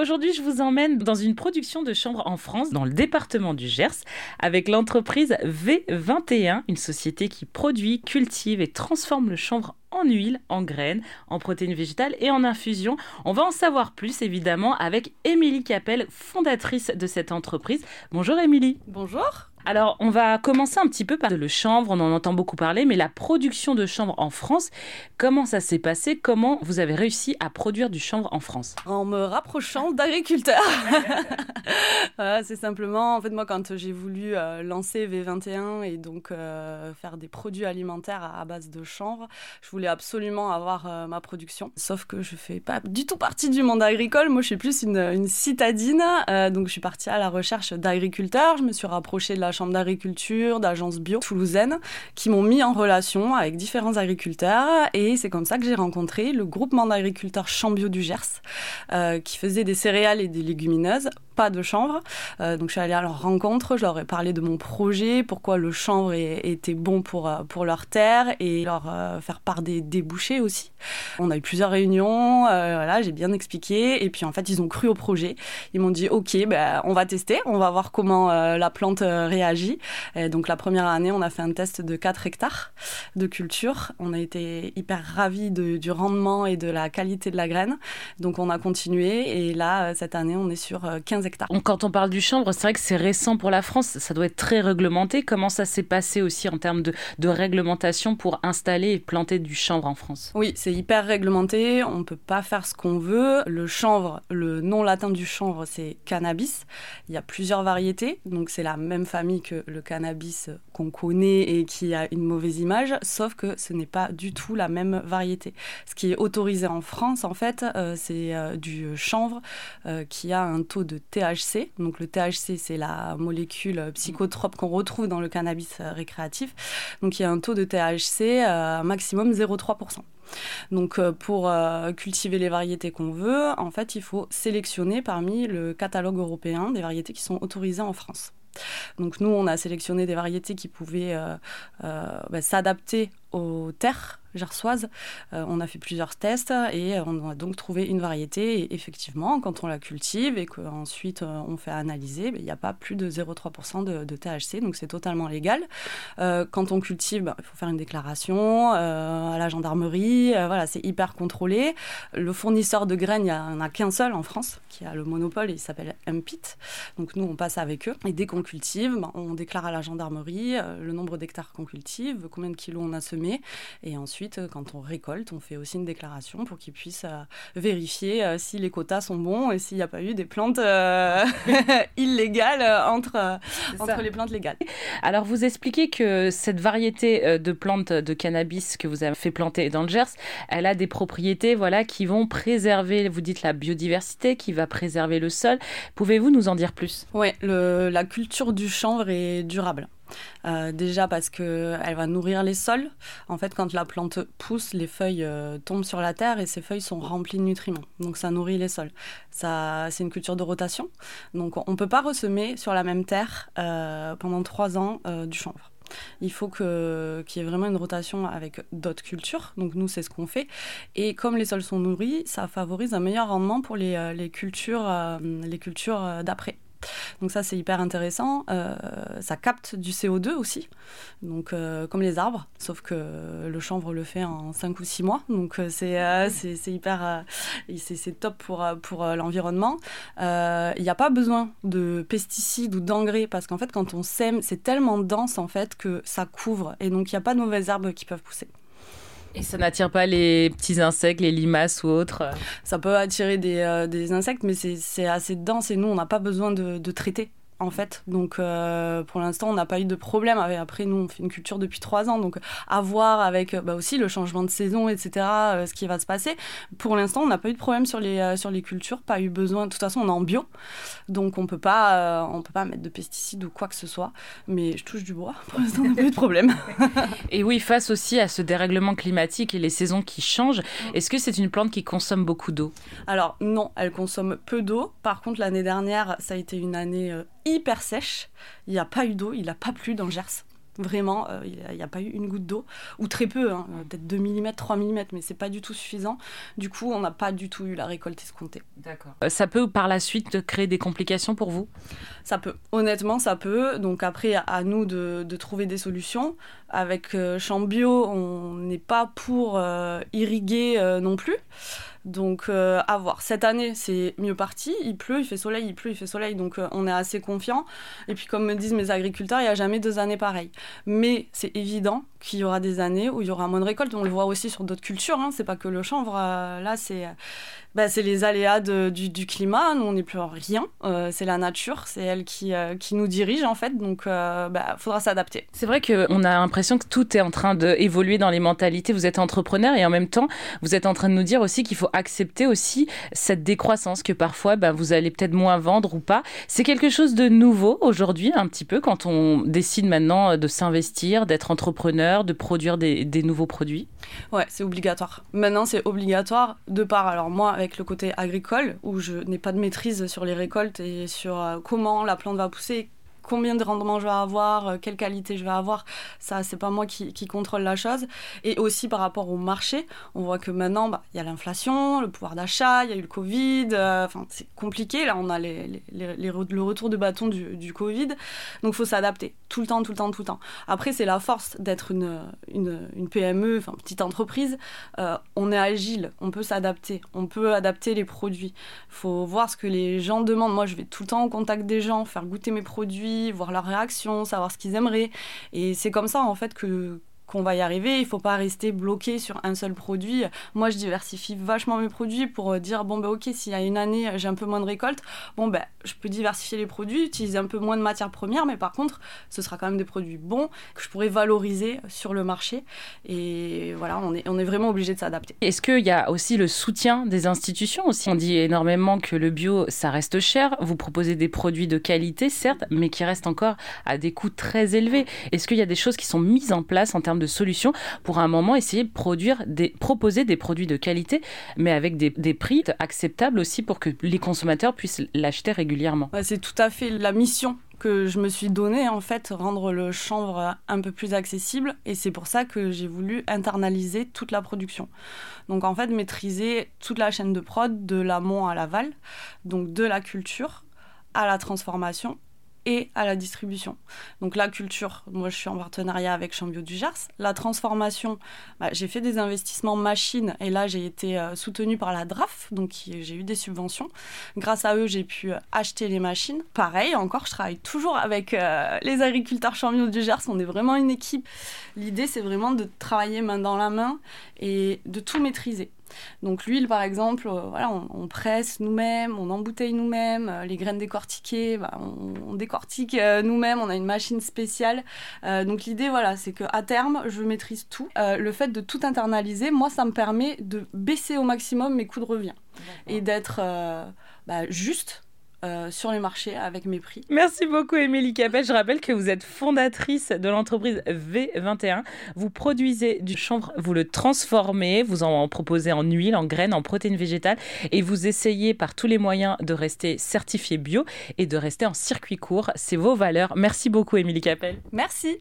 Aujourd'hui, je vous emmène dans une production de chambre en France, dans le département du Gers, avec l'entreprise V21, une société qui produit, cultive et transforme le chanvre en huile, en graines, en protéines végétales et en infusion. On va en savoir plus évidemment avec Émilie Capel, fondatrice de cette entreprise. Bonjour Émilie. Bonjour. Alors, on va commencer un petit peu par le chanvre, on en entend beaucoup parler, mais la production de chanvre en France, comment ça s'est passé? Comment vous avez réussi à produire du chanvre en France? En me rapprochant d'agriculteurs. c'est simplement, en fait, moi, quand j'ai voulu euh, lancer V21 et donc euh, faire des produits alimentaires à, base de chanvre, je voulais absolument avoir euh, ma production. Sauf que je fais pas du tout partie du monde agricole. Moi, je suis plus une, une citadine. donc, je suis partie à la recherche d'agriculteurs. Je me suis rapprochée de la chambre d'agriculture, d'agences bio toulousaines, qui m'ont mis en relation avec différents agriculteurs. Et c'est comme ça que j'ai rencontré le groupement d'agriculteurs Chambio du Gers, euh, qui faisait des céréales et des légumineuses de chanvre. Euh, donc je suis allée à leur rencontre, je leur ai parlé de mon projet, pourquoi le chanvre était bon pour, euh, pour leur terre et leur faire part des débouchés aussi. On a eu plusieurs réunions, voilà, j'ai bien expliqué et puis en fait ils ont cru au projet. Ils m'ont dit ok, ben, on va tester, on va voir comment la plante réagit. Et donc la première année on a fait un test de 4 hectares de culture. On a été hyper ravis de, du rendement et de la qualité de la graine. Donc on a continué et là cette année on est sur 15 hectares quand on parle du chanvre, c'est vrai que c'est récent pour la France, ça doit être très réglementé. Comment ça s'est passé aussi en termes de, réglementation pour installer et planter du chanvre en France? Oui, c'est hyper réglementé, on ne peut pas faire ce qu'on veut. Le chanvre, le nom latin du chanvre, c'est cannabis. Il y a plusieurs variétés, donc c'est la même famille que le cannabis qu'on connaît et qui a une mauvaise image, sauf que ce n'est pas du tout la même variété. Ce qui est autorisé en France, en fait, euh, c'est euh, du chanvre euh, qui a un taux de THC. Donc le THC, c'est la molécule psychotrope qu'on retrouve dans le cannabis récréatif. Donc il y a un taux de THC maximum 0,3%. Donc pour cultiver les variétés qu'on veut, en fait, il faut sélectionner parmi le catalogue européen des variétés qui sont autorisées en France. Donc nous, on a sélectionné des variétés qui pouvaient bah, s'adapter aux terres gersoise. Euh, on a fait plusieurs tests et on a donc trouvé une variété. Effectivement, quand on la cultive et qu'ensuite euh, on fait analyser, ben, il n'y a pas plus de 0,3% de, THC, donc c'est totalement légal. Euh, quand on cultive, ben, il faut faire une déclaration à la gendarmerie. voilà, c'est hyper contrôlé. Le fournisseur de graines, il n'y en a qu'un seul en France qui a le monopole, il s'appelle MPIT. Donc nous, on passe avec eux. Et dès qu'on cultive, ben, on déclare à la gendarmerie le nombre d'hectares qu'on cultive, combien de kilos on a semé, et ensuite ensuite, quand on récolte, on fait aussi une déclaration pour qu'ils puissent euh, vérifier euh, si les quotas sont bons et s'il n'y a pas eu des plantes euh, illégales entre, entre les plantes légales. Alors, vous expliquez que cette variété de plantes de cannabis que vous avez fait planter dans le Gers, elle a des propriétés voilà, qui vont préserver, vous dites, la biodiversité, qui va préserver le sol. Pouvez-vous nous en dire plus? Oui, la culture du chanvre est durable. Euh, déjà parce qu'elle va nourrir les sols. En fait, quand la plante pousse, les feuilles euh, tombent sur la terre et ces feuilles sont remplies de nutriments. Donc ça nourrit les sols. Ça, c'est une culture de rotation. Donc on ne peut pas ressemer sur la même terre euh, pendant trois ans du chanvre. Il faut qu'il y ait vraiment une rotation avec d'autres cultures. Donc nous, c'est ce qu'on fait. Et comme les sols sont nourris, ça favorise un meilleur rendement pour les, les cultures, les cultures d'après. Donc ça, c'est hyper intéressant. Euh, ça capte du CO2 aussi, donc euh, comme les arbres, sauf que le chanvre le fait en 5 ou 6 mois. Donc euh, c'est hyper, c'est top pour, pour l'environnement. Il n'y a pas besoin de pesticides ou d'engrais parce qu'en fait, quand on sème, c'est tellement dense en fait que ça couvre et donc il n'y a pas de mauvaises herbes qui peuvent pousser. Et ça n'attire pas les petits insectes, les limaces ou autres? Ça peut attirer des, euh, des insectes, mais c'est assez dense et nous, on n'a pas besoin de, de traiter en fait. Donc euh, pour l'instant, on n'a pas eu de problème. Après, nous, on fait une culture depuis trois ans, donc à voir avec bah, aussi le changement de saison, etc., euh, ce qui va se passer. Pour l'instant, on n'a pas eu de problème sur les, euh, sur les cultures, pas eu besoin. De toute façon, on est en bio, donc on peut pas, on peut pas mettre de pesticides ou quoi que ce soit. Mais je touche du bois. Pour l'instant, on n'a pas eu de problème. et oui, face aussi à ce dérèglement climatique et les saisons qui changent, est-ce que c'est une plante qui consomme beaucoup d'eau? Alors non, elle consomme peu d'eau. Par contre, l'année dernière, ça a été une année hyper sèche. Il n'y a pas eu d'eau, il n'a pas plu dans le Gers. Vraiment, il n'y a, pas eu une goutte d'eau, ou très peu, hein, peut-être 2 mm, 3 mm, mais c'est pas du tout suffisant. Du coup, on n'a pas du tout eu la récolte escomptée. D'accord. ça peut par la suite créer des complications pour vous? Ça peut. Honnêtement, ça peut. Donc après, à nous de, trouver des solutions. Avec Chambio, on n'est pas pour irriguer non plus. Donc euh, à voir. Cette année, c'est mieux parti. Il pleut, il fait soleil, il pleut, il fait soleil. Donc euh, on est assez confiant. Et puis comme me disent mes agriculteurs, il n'y a jamais deux années pareilles. Mais c'est évident qu'il y aura des années où il y aura moins de récoltes. On le voit aussi sur d'autres cultures. Hein. C'est pas que le chanvre. Euh, là, c'est bah, les aléas du, climat. Nous, on n'est plus rien. Euh, c'est la nature, c'est elle qui, qui nous dirige en fait. Donc, il bah, faudra s'adapter. C'est vrai qu'on a l'impression que tout est en train d'évoluer dans les mentalités. Vous êtes entrepreneur et en même temps, vous êtes en train de nous dire aussi qu'il faut accepter aussi cette décroissance que parfois, bah, vous allez peut-être moins vendre ou pas. C'est quelque chose de nouveau aujourd'hui, un petit peu, quand on décide maintenant de s'investir, d'être entrepreneur, de produire des, des nouveaux produits? Ouais, c'est obligatoire. Maintenant, c'est obligatoire de part. Alors moi, avec le côté agricole, où je n'ai pas de maîtrise sur les récoltes et sur euh, comment la plante va pousser, combien de rendement je vais avoir, euh, quelle qualité je vais avoir, ça c'est pas moi qui, contrôle la chose. Et aussi par rapport au marché, on voit que maintenant bah, il y a l'inflation, le pouvoir d'achat, il y a eu le Covid, euh, enfin c'est compliqué. Là on a le retour de bâton du, Covid, donc il faut s'adapter tout le temps, tout le temps, tout le temps. Après c'est la force d'être une, une, PME, enfin petite entreprise. Euh, on est agile, on peut s'adapter, on peut adapter les produits. Il faut voir ce que les gens demandent. Moi je vais tout le temps au contact des gens, faire goûter mes produits voir leur réaction, savoir ce qu'ils aimeraient. Et c'est comme ça en fait que, qu'on va y arriver. Il ne faut pas rester bloqué sur un seul produit. Moi, je diversifie vachement mes produits pour euh, dire bon, ben ok, s'il y a une année, j'ai un peu moins de récolte, bon, ben je peux diversifier les produits, utiliser un peu moins de matières premières, mais par contre, ce sera quand même des produits bons que je pourrais valoriser sur le marché. Et voilà, on est, on est vraiment obligé de s'adapter. Est-ce qu'il y a aussi le soutien des institutions aussi? On dit énormément que le bio, ça reste cher. Vous proposez des produits de qualité, certes, mais qui restent encore à des coûts très élevés. Est-ce qu'il y a des choses qui sont mises en place en termes de solutions pour un moment essayer de produire des, proposer des produits de qualité, mais avec des, prix acceptables aussi pour que les consommateurs puissent l'acheter régulièrement. c'est tout à fait la mission que je me suis donnée, en fait, rendre le chanvre un peu plus accessible. Et c'est pour ça que j'ai voulu internaliser toute la production. Donc, en fait, maîtriser toute la chaîne de prod, de l'amont à l'aval, donc de la culture à la transformation et à la distribution. Donc la culture, moi je suis en partenariat avec Chambio du Gers. La transformation, bah, j'ai fait des investissements machines et là j'ai été euh, soutenue par la DRAF, donc j'ai eu des subventions. Grâce à eux, j'ai pu euh, acheter les machines. Pareil, encore, je travaille toujours avec euh, les agriculteurs Chambio du Gers. On est vraiment une équipe. L'idée, c'est vraiment de travailler main dans la main et de tout maîtriser. Donc l'huile, par exemple, euh, voilà, on, presse nous-mêmes, on embouteille nous-mêmes, euh, les graines décortiquées, bah, on, décortique euh, nous-mêmes, on a une machine spéciale. donc l'idée, voilà, c'est qu'à terme, je maîtrise tout. le fait de tout internaliser, moi, ça me permet de baisser au maximum mes coûts de revient et d'être bah, juste euh, sur les marchés avec mes prix. Merci beaucoup Émilie Capel. Je rappelle que vous êtes fondatrice de l'entreprise V21. Vous produisez du chanvre, vous le transformez, vous en proposez en huile, en graines, en protéines végétales et vous essayez par tous les moyens de rester certifié bio et de rester en circuit court. C'est vos valeurs. Merci beaucoup Émilie Capel. Merci.